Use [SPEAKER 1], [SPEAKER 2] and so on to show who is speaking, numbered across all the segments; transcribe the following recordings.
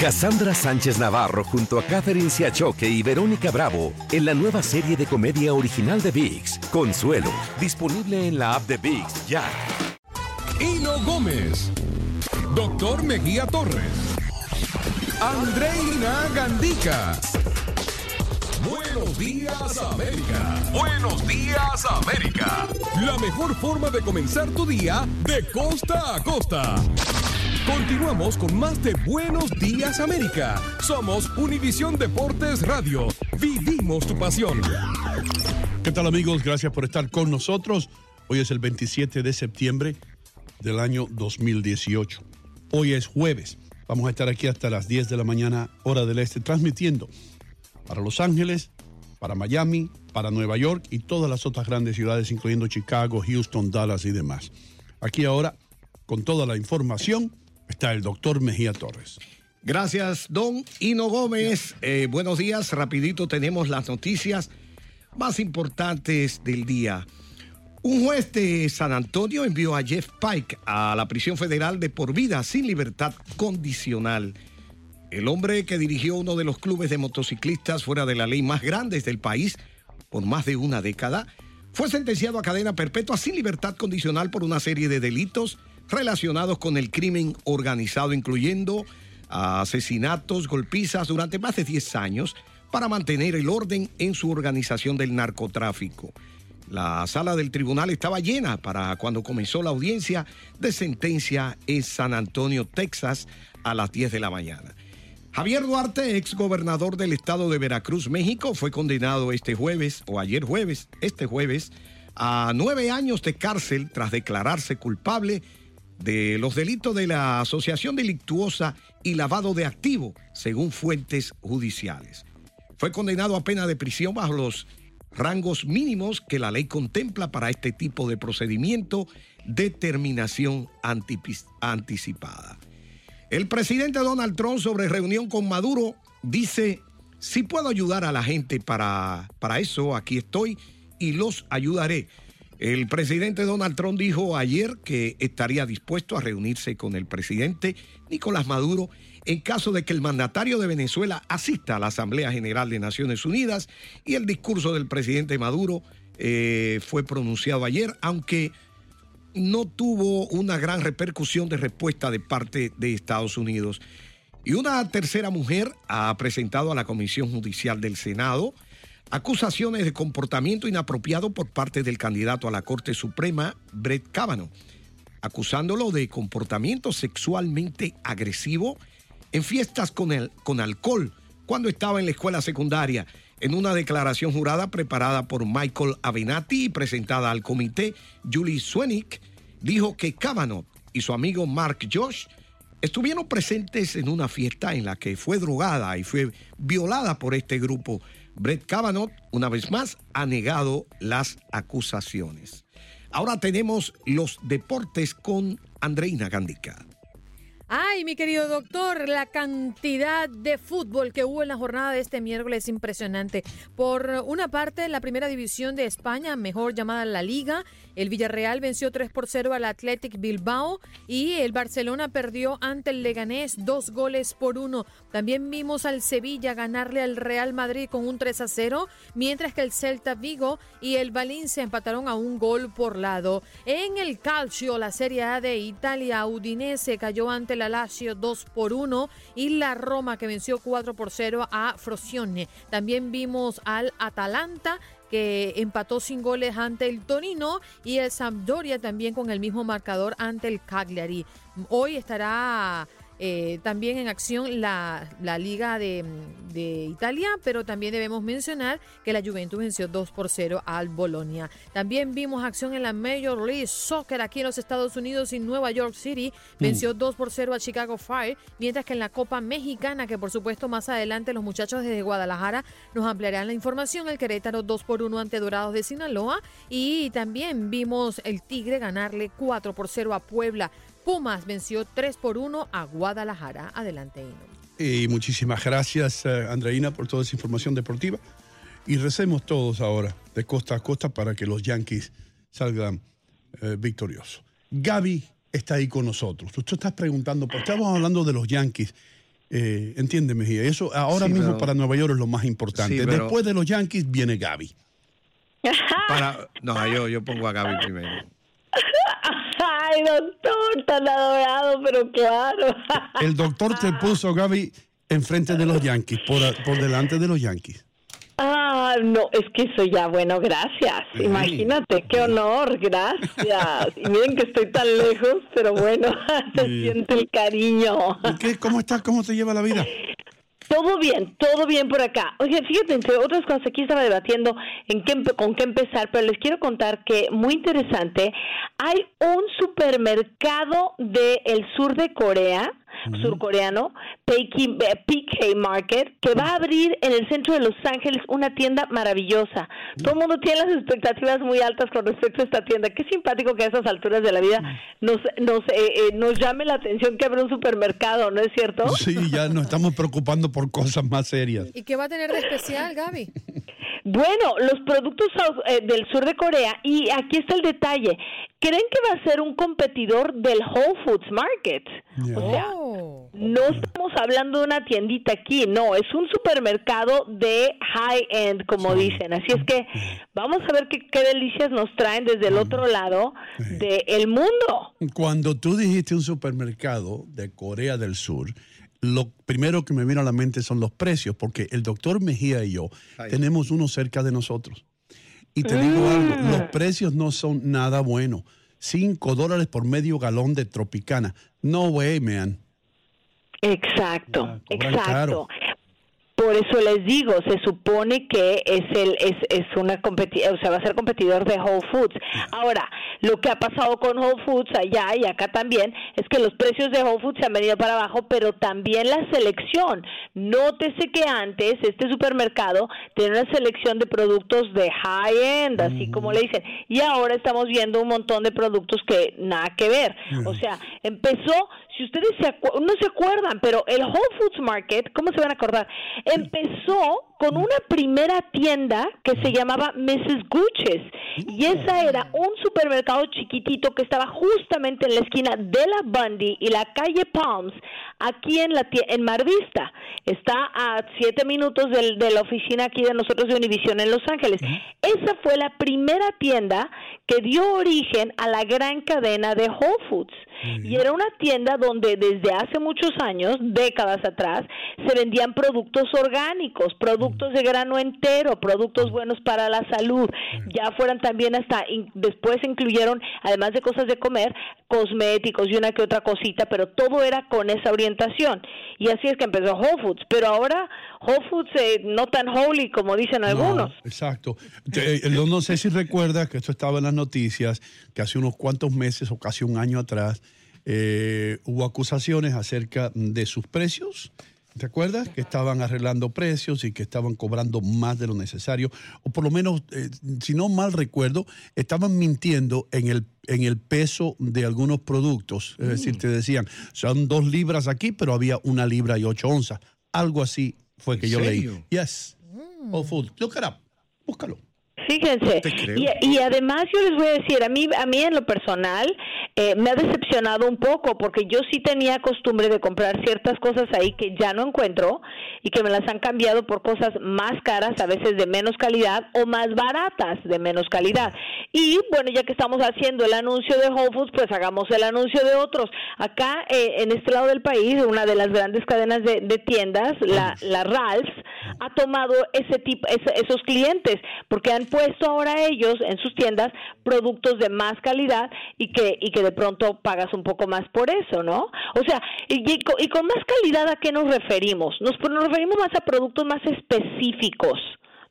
[SPEAKER 1] Cassandra Sánchez Navarro junto a Catherine Siachoque y Verónica Bravo en la nueva serie de comedia original de VIX, Consuelo, disponible en la app de VIX ya.
[SPEAKER 2] Hino Gómez, Doctor Mejía Torres, Andreina Gandica. Buenos días América. Buenos días América. La mejor forma de comenzar tu día de costa a costa. Continuamos con más de Buenos Días América. Somos Univisión Deportes Radio. Vivimos tu pasión.
[SPEAKER 3] ¿Qué tal amigos? Gracias por estar con nosotros. Hoy es el 27 de septiembre del año 2018. Hoy es jueves. Vamos a estar aquí hasta las 10 de la mañana, hora del este, transmitiendo para Los Ángeles, para Miami, para Nueva York y todas las otras grandes ciudades, incluyendo Chicago, Houston, Dallas y demás. Aquí ahora, con toda la información, está el doctor Mejía Torres.
[SPEAKER 4] Gracias, don Hino Gómez. Eh, buenos días. Rapidito tenemos las noticias más importantes del día. Un juez de San Antonio envió a Jeff Pike a la prisión federal de por vida sin libertad condicional. El hombre que dirigió uno de los clubes de motociclistas fuera de la ley más grandes del país por más de una década fue sentenciado a cadena perpetua sin libertad condicional por una serie de delitos relacionados con el crimen organizado, incluyendo asesinatos, golpizas durante más de 10 años para mantener el orden en su organización del narcotráfico. La sala del tribunal estaba llena para cuando comenzó la audiencia de sentencia en San Antonio, Texas, a las 10 de la mañana. Javier Duarte, ex gobernador del estado de Veracruz, México, fue condenado este jueves, o ayer jueves, este jueves, a nueve años de cárcel tras declararse culpable de los delitos de la asociación delictuosa y lavado de activo, según fuentes judiciales. Fue condenado a pena de prisión bajo los rangos mínimos que la ley contempla para este tipo de procedimiento de terminación anticipada. El presidente Donald Trump sobre reunión con Maduro dice, si puedo ayudar a la gente para, para eso, aquí estoy y los ayudaré. El presidente Donald Trump dijo ayer que estaría dispuesto a reunirse con el presidente Nicolás Maduro en caso de que el mandatario de Venezuela asista a la Asamblea General de Naciones Unidas y el discurso del presidente Maduro eh, fue pronunciado ayer, aunque no tuvo una gran repercusión de respuesta de parte de Estados Unidos. Y una tercera mujer ha presentado a la Comisión Judicial del Senado acusaciones de comportamiento inapropiado por parte del candidato a la Corte Suprema, Brett Kavanaugh, acusándolo de comportamiento sexualmente agresivo en fiestas con, el, con alcohol cuando estaba en la escuela secundaria. En una declaración jurada preparada por Michael Avenatti y presentada al comité, Julie Swenick dijo que Kavanaugh y su amigo Mark Josh estuvieron presentes en una fiesta en la que fue drogada y fue violada por este grupo. Brett Kavanaugh, una vez más, ha negado las acusaciones. Ahora tenemos los deportes con Andreina Gandica.
[SPEAKER 5] Ay, mi querido doctor, la cantidad de fútbol que hubo en la jornada de este miércoles es impresionante. Por una parte, la primera división de España, mejor llamada la Liga, el Villarreal venció 3 por 0 al Athletic Bilbao y el Barcelona perdió ante el Leganés dos goles por uno. También vimos al Sevilla ganarle al Real Madrid con un 3 a 0, mientras que el Celta Vigo y el Valencia empataron a un gol por lado. En el Calcio, la Serie A de Italia, Udinese cayó ante la Lazio 2 por 1 y la Roma que venció 4 por 0 a Frosione. También vimos al Atalanta que empató sin goles ante el Torino y el Sampdoria también con el mismo marcador ante el Cagliari. Hoy estará eh, también en acción la, la Liga de, de, Italia, pero también debemos mencionar que la Juventus venció 2 por 0 al Bolonia. También vimos acción en la Major League Soccer aquí en los Estados Unidos y Nueva York City. Venció 2 por 0 a Chicago Fire, mientras que en la Copa Mexicana, que por supuesto más adelante los muchachos desde Guadalajara nos ampliarán la información, el Querétaro 2 por 1 ante Dorados de Sinaloa y también vimos el Tigre ganarle 4 por 0 a Puebla. Pumas venció 3 por 1 a Guadalajara. Adelante, Ino.
[SPEAKER 3] Y muchísimas gracias, eh, Andreina, por toda esa información deportiva. Y recemos todos ahora, de costa a costa, para que los Yankees salgan eh, victoriosos. Gaby está ahí con nosotros. Tú estás preguntando, porque estamos hablando de los Yankees. Eh, entiéndeme, Mejía. Eso ahora
[SPEAKER 4] Sí,
[SPEAKER 3] mismo
[SPEAKER 4] pero-
[SPEAKER 3] para Nueva York es lo más importante.
[SPEAKER 4] Sí, pero-
[SPEAKER 3] Después de los Yankees viene Gaby.
[SPEAKER 4] Para, no, yo, yo pongo a Gaby primero.
[SPEAKER 6] Ay, doctor, tan adorado, pero claro.
[SPEAKER 3] El doctor te puso, Gaby, enfrente de los Yankees, por, por delante de los Yankees.
[SPEAKER 6] Ah, no, es que eso ya, bueno, gracias. Imagínate, qué honor, gracias. Y miren que estoy tan lejos, pero bueno, se
[SPEAKER 3] Sí.
[SPEAKER 6] siente el cariño.
[SPEAKER 3] ¿Y qué? ¿Cómo estás? ¿Cómo te lleva la vida?
[SPEAKER 6] Todo bien, todo bien por acá. Oye, fíjate, entre otras cosas, aquí estaba debatiendo en qué, con qué empezar, pero les quiero contar que, muy interesante, hay un supermercado del sur de Corea, surcoreano, PK, eh, PK Market, que va a abrir en el centro de Los Ángeles una tienda maravillosa. Todo el mundo tiene las expectativas muy altas con respecto a esta tienda. Qué simpático que a esas alturas de la vida nos, nos, eh, eh, nos llame la atención que abra un supermercado, ¿no es cierto?
[SPEAKER 3] Sí, ya nos estamos preocupando por cosas más serias.
[SPEAKER 5] ¿Y qué va a tener de especial, Gaby?
[SPEAKER 6] Bueno, los productos eh, del sur de Corea, y aquí está el detalle, creen que va a ser un competidor del Whole Foods Market. O sea,
[SPEAKER 5] Oh.
[SPEAKER 6] no estamos hablando de una tiendita aquí, no, es un supermercado de high-end, como dicen. Así es que vamos a ver qué, qué delicias nos traen desde el otro lado del mundo.
[SPEAKER 3] Cuando tú dijiste un supermercado de Corea del Sur, lo primero que me vino a la mente son los precios, porque el doctor Mejía y yo tenemos uno cerca de nosotros. Y te digo algo, los precios no son nada buenos. 5 dólares por medio galón de Tropicana. No way, man.
[SPEAKER 6] Exacto,
[SPEAKER 3] cobran
[SPEAKER 6] exacto.
[SPEAKER 3] caro.
[SPEAKER 6] Por eso les digo, se supone que es el es, es una competi o sea, va a ser competidor de Whole Foods. Ahora, lo que ha pasado con Whole Foods allá y acá también es que los precios de Whole Foods se han venido para abajo, pero también la selección. Nótese que antes este supermercado tenía una selección de productos de high end, así como le dicen, y ahora estamos viendo un montón de productos que nada que ver. O sea, empezó si ustedes se no se acuerdan, pero el Whole Foods Market, ¿cómo se van a acordar? Empezó con una primera tienda que se llamaba Mrs. Gucci's y esa era un supermercado chiquitito que estaba justamente en la esquina de la Bundy y la calle Palms, aquí en la en Mar Vista. Está a siete minutos del- de la oficina aquí de nosotros de Univision en Los Ángeles. Esa fue la primera tienda que dio origen a la gran cadena de Whole Foods. Y era una tienda donde desde hace muchos años, décadas atrás, se vendían productos orgánicos, productos de grano entero, productos buenos para la salud. Ya fueran también hasta, in- después incluyeron, además de cosas de comer, cosméticos y una que otra cosita, pero todo era con esa orientación. Y así es que empezó Whole Foods. Pero ahora Whole Foods eh, no tan holy como dicen algunos.
[SPEAKER 3] No, exacto. Te- eh, no, no sé si recuerdas que esto estaba en las noticias, que hace unos cuantos meses o casi un año atrás eh, hubo acusaciones acerca de sus precios. ¿Te acuerdas? Que estaban arreglando precios y que estaban cobrando más de lo necesario. O por lo menos, eh, si no mal recuerdo, estaban mintiendo en el, en el peso de algunos productos. Es decir, te decían, son dos libras aquí, pero había una libra y ocho onzas. Algo así fue que
[SPEAKER 4] ¿En
[SPEAKER 3] yo
[SPEAKER 4] serio?
[SPEAKER 3] leí. Yes. Whole Foods. Look it up. Búscalo.
[SPEAKER 6] Fíjense. Y, y además yo les voy a decir, a mí, a mí en lo personal eh, me ha decepcionado un poco porque yo sí tenía costumbre de comprar ciertas cosas ahí que ya no encuentro y que me las han cambiado por cosas más caras, a veces de menos calidad o más baratas de menos calidad. Y bueno, ya que estamos haciendo el anuncio de Whole Foods, pues hagamos el anuncio de otros. Acá eh, en este lado del país, una de las grandes cadenas de, de tiendas, la, la Ralphs, ha tomado ese tipo, esos clientes, porque han puesto ahora ellos en sus tiendas productos de más calidad y que, y que de pronto pagas un poco más por eso, ¿no? O sea, y, y con, y con más calidad, ¿a qué nos referimos? Nos, pues, nos referimos más a productos más específicos.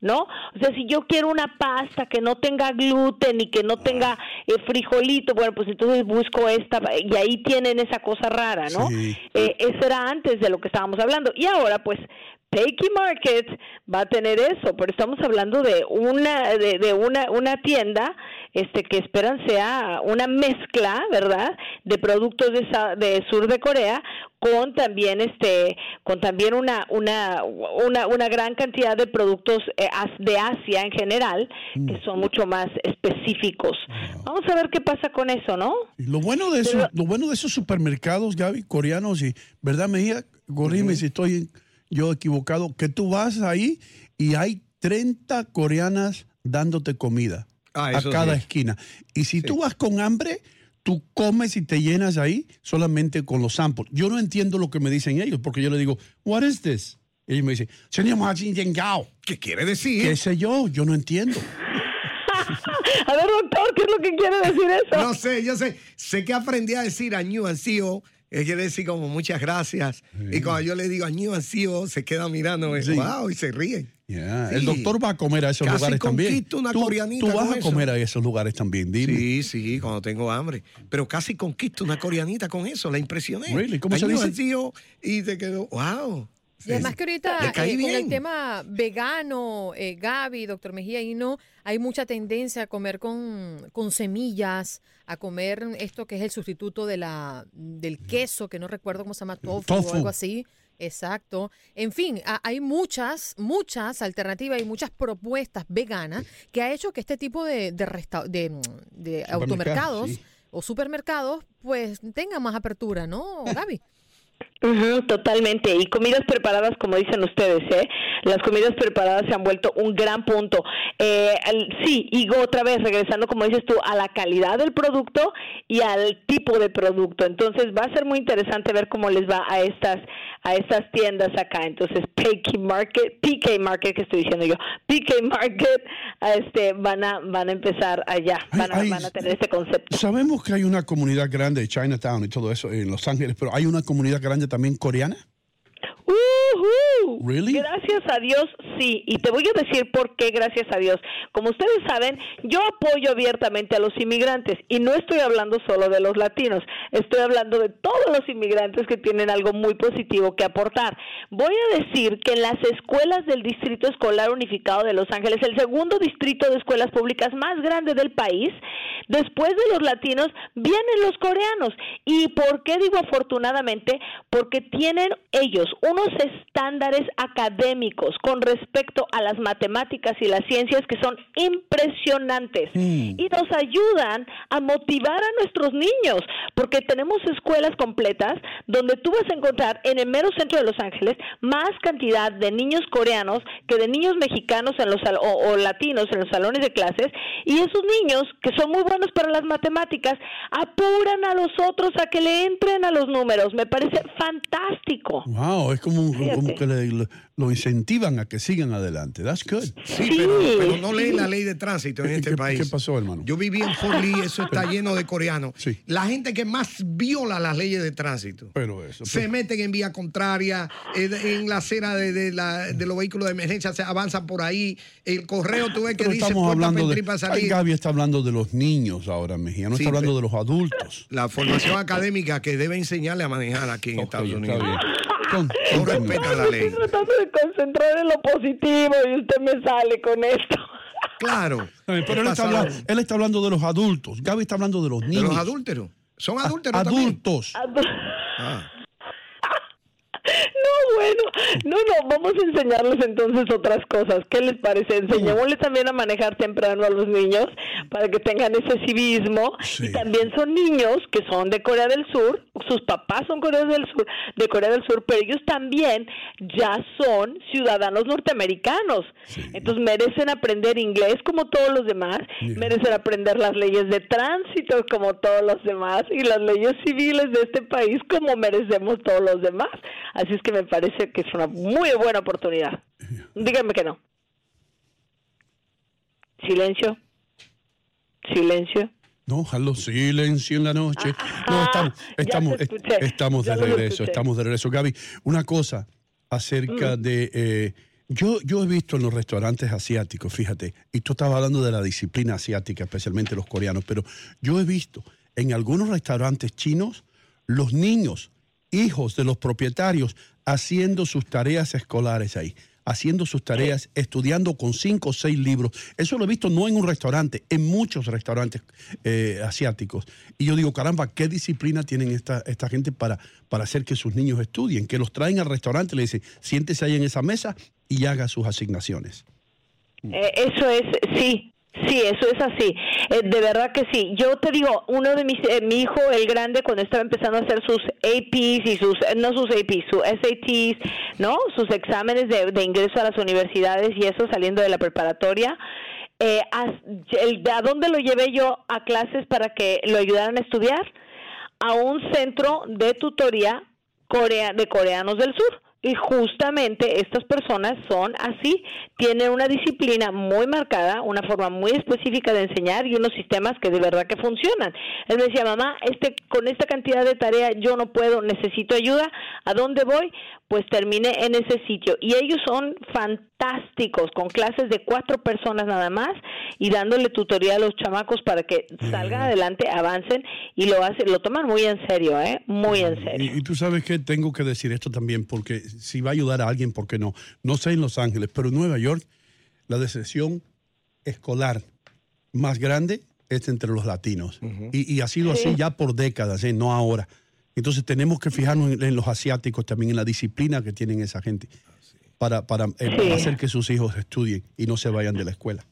[SPEAKER 6] ¿No? O sea, si yo quiero una pasta que no tenga gluten y que no tenga eh, frijolito, bueno, pues entonces busco esta y ahí tienen esa cosa rara, ¿no? Eh, eso era antes de lo que estábamos hablando. Y ahora, pues, Takey Market va a tener eso, pero estamos hablando de una de, de una una tienda este que esperan sea una mezcla, ¿verdad? De productos de, de sur de Corea con también este con también una una una, una gran cantidad de productos eh, de Asia en general que son mucho más específicos. Vamos a ver qué pasa con eso, ¿no?
[SPEAKER 3] Y Lo bueno de eso, lo bueno de esos supermercados, Gaby, coreanos, y verdad, Mejía, corrime si estoy yo equivocado, que tú vas ahí y hay 30 coreanas dándote comida
[SPEAKER 4] Ah,
[SPEAKER 3] a cada
[SPEAKER 4] sí.
[SPEAKER 3] esquina. Y si tú vas con hambre, tú comes y te llenas ahí solamente con los samples. Yo no entiendo lo que me dicen ellos, porque yo le digo, what is this? Y ellos me dicen, señor Majin Yengao.
[SPEAKER 4] ¿Qué quiere decir?
[SPEAKER 3] ¿Qué sé yo? Yo no entiendo.
[SPEAKER 6] A ver, doctor, ¿qué es lo que quiere decir eso?
[SPEAKER 4] No sé, yo sé. Sé que aprendí a decir añú ansío. Él quiere decir como muchas gracias. Y cuando yo le digo añú ansío, se queda mirando,
[SPEAKER 3] Sí.
[SPEAKER 4] wow, y se ríe.
[SPEAKER 3] Yeah,
[SPEAKER 4] Sí.
[SPEAKER 3] El doctor va a comer a esos
[SPEAKER 4] Casi
[SPEAKER 3] lugares también.
[SPEAKER 4] una
[SPEAKER 3] tú,
[SPEAKER 4] coreanita
[SPEAKER 3] tú vas a
[SPEAKER 4] eso.
[SPEAKER 3] comer a esos lugares también, dime.
[SPEAKER 4] Sí, sí, cuando tengo hambre. Pero casi conquisto una coreanita con eso, la impresioné.
[SPEAKER 3] Really? ¿Cómo se dice?
[SPEAKER 4] ansío, y te quedó, wow.
[SPEAKER 5] Y además que ahorita eh, con el tema vegano, eh, Gaby, doctor Mejía, y no, hay mucha tendencia a comer con, con semillas, a comer esto que es el sustituto de la del queso, que no recuerdo cómo se llama, tofu,
[SPEAKER 3] Tofu.
[SPEAKER 5] o algo así. Exacto. En fin, a- hay muchas, muchas alternativas y muchas propuestas veganas que ha hecho que este tipo de, de, resta- de, de automercados
[SPEAKER 6] sí.
[SPEAKER 5] o supermercados pues tengan más apertura, ¿no, Gaby?
[SPEAKER 6] Totalmente. Y comidas preparadas, como dicen ustedes, ¿eh? Las comidas preparadas se han vuelto un gran punto. Eh, sí, y otra vez, regresando, como dices tú, a la calidad del producto y al tipo de producto. Entonces, va a ser muy interesante ver cómo les va a estas a estas tiendas acá. Entonces, PK Market, PK Market, que estoy diciendo yo, PK Market, este, van a van a empezar allá, van a, van a tener este concepto.
[SPEAKER 3] Sabemos que hay una comunidad grande de Chinatown y todo eso en Los Ángeles, pero hay una comunidad grande también coreana. Really?
[SPEAKER 6] Gracias a Dios, sí. Y te voy a decir por qué, gracias a Dios. Como ustedes saben, yo apoyo abiertamente a los inmigrantes y no estoy hablando solo de los latinos, estoy hablando de todos los inmigrantes que tienen algo muy positivo que aportar. Voy a decir que en las escuelas del Distrito Escolar Unificado de Los Ángeles, el segundo distrito de escuelas públicas más grande del país, después de los latinos, vienen los coreanos. ¿Y por qué digo afortunadamente? Porque tienen ellos unos estándares académicos con respecto a las matemáticas y las ciencias que son impresionantes y nos ayudan a motivar a nuestros niños, porque tenemos escuelas completas donde tú vas a encontrar en el mero centro de Los Ángeles más cantidad de niños coreanos que de niños mexicanos en los o, o latinos en los salones de clases y esos niños que son muy buenos para las matemáticas apuran a los otros a que le entren a los números. Me parece fantástico.
[SPEAKER 3] Wow, es como, un-. Como que le- lo, lo incentivan a que sigan adelante. That's good.
[SPEAKER 4] Sí, pero, pero no leen la ley de tránsito en este
[SPEAKER 3] ¿Qué-
[SPEAKER 4] país.
[SPEAKER 3] qué pasó, hermano?
[SPEAKER 4] Yo viví en Fort Lee, eso está lleno de coreanos. La gente que más viola las leyes de tránsito.
[SPEAKER 3] Pero eso.
[SPEAKER 4] Se meten en vía contraria, en, en la acera de, de la- de los vehículos de emergencia, se avanzan por ahí. El correo, tú ves que dice
[SPEAKER 3] estamos hablando
[SPEAKER 4] para
[SPEAKER 3] de.
[SPEAKER 4] entrar y para
[SPEAKER 3] Ay,
[SPEAKER 4] salir.
[SPEAKER 3] Gaby está hablando de los niños ahora, Mejía. No
[SPEAKER 4] Sí,
[SPEAKER 3] está hablando
[SPEAKER 4] pero-
[SPEAKER 3] de los adultos.
[SPEAKER 4] La formación académica que debe enseñarle a manejar aquí en Estados Unidos. No respetan la ley.
[SPEAKER 6] Estoy tratando de concentrar en lo positivo y usted me sale con esto.
[SPEAKER 4] Claro.
[SPEAKER 3] Pero él está, hablando, él está hablando de los adultos. Gaby está hablando de los
[SPEAKER 4] De
[SPEAKER 3] niños.
[SPEAKER 4] los adúlteros. Son
[SPEAKER 3] A-
[SPEAKER 4] adúlteros también.
[SPEAKER 3] Adultos.
[SPEAKER 4] Ah.
[SPEAKER 6] No, bueno, no, no, vamos a enseñarles entonces otras cosas. ¿Qué les parece? Enseñémosles también a manejar temprano a los niños para que tengan ese civismo. Y también son niños que son de Corea del Sur, sus papás son Corea del Sur, de Corea del Sur, pero ellos también ya son ciudadanos norteamericanos. Entonces merecen aprender inglés como todos los demás, merecen aprender las leyes de tránsito como todos los demás y las leyes civiles de este país como merecemos todos los demás. Así es que me parece que es una muy buena oportunidad. Díganme que no. Silencio. Silencio.
[SPEAKER 3] No, jalo, silencio en la noche. no, estamos, estamos, estamos de regreso, estamos de regreso. Gaby, una cosa acerca mm. de... Eh, yo, yo he visto en los restaurantes asiáticos, fíjate, y tú estabas hablando de la disciplina asiática, especialmente los coreanos, pero yo he visto en algunos restaurantes chinos los niños, hijos de los propietarios, haciendo sus tareas escolares ahí haciendo sus tareas, estudiando con cinco o seis libros. Eso lo he visto no en un restaurante, en muchos restaurantes eh, asiáticos. Y yo digo, caramba, ¿qué disciplina tienen esta, esta gente para, para hacer que sus niños estudien? Que los traen al restaurante le dicen, siéntese ahí en esa mesa y haga sus asignaciones.
[SPEAKER 6] Eh, eso es, sí, Sí, eso es así. Eh, de verdad que sí. Yo te digo, uno de mis, eh, mi hijo, el grande, cuando estaba empezando a hacer sus APs y sus, eh, no sus APs, sus SATs, ¿no? Sus exámenes de, de ingreso a las universidades y eso saliendo de la preparatoria. Eh, a, ¿A dónde lo llevé yo a clases para que lo ayudaran a estudiar? A un centro de tutoría corea, de coreanos del sur y justamente estas personas son así, tienen una disciplina muy marcada, una forma muy específica de enseñar y unos sistemas que de verdad que funcionan. Él me decía, mamá, este, con esta cantidad de tarea yo no puedo, necesito ayuda. ¿A dónde voy? Pues terminé en ese sitio. Y ellos son fantásticos, con clases de cuatro personas nada más y dándole tutoría a los chamacos para que salgan adelante, avancen y lo hacen, lo toman muy en serio, ¿eh? Muy en serio.
[SPEAKER 3] Y, y tú sabes que tengo que decir esto también porque si va a ayudar a alguien, ¿por qué no? No sé en Los Ángeles, pero en Nueva York la decepción escolar más grande es entre los latinos. y, ha sido así ya por décadas, ¿eh? no ahora. Entonces tenemos que fijarnos en, los asiáticos también, en la disciplina que tienen esa gente, para, para eh, hacer que sus hijos estudien y no se vayan de la escuela.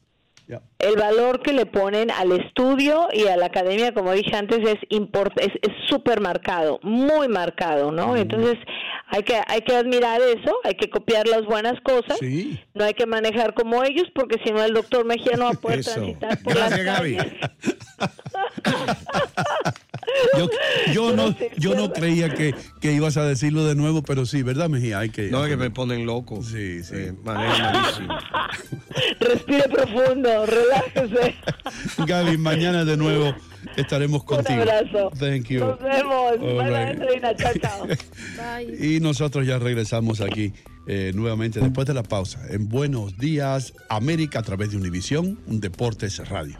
[SPEAKER 6] El valor que le ponen al estudio y a la academia, como dije antes, es es súper marcado, muy marcado, ¿no? Entonces hay que hay que admirar eso, hay que copiar las buenas cosas, no hay que manejar como ellos, porque si no el doctor Mejía no va a poder transitar por Gracias, las Gaby.
[SPEAKER 3] yo, no, yo no creía que, que, ibas a decirlo de nuevo, pero sí, ¿verdad, Mejía? Hay que,
[SPEAKER 4] no, es que me ponen loco.
[SPEAKER 3] Sí, sí. Eh,
[SPEAKER 6] Respire profundo, relájese.
[SPEAKER 3] Gaby, mañana de nuevo estaremos contigo.
[SPEAKER 6] Un abrazo.
[SPEAKER 3] Thank you.
[SPEAKER 6] Nos vemos. Chao, chao.
[SPEAKER 3] Bye. Y nosotros ya regresamos aquí eh, nuevamente después de la pausa en Buenos Días América a través de Univisión, un Deportes Radio.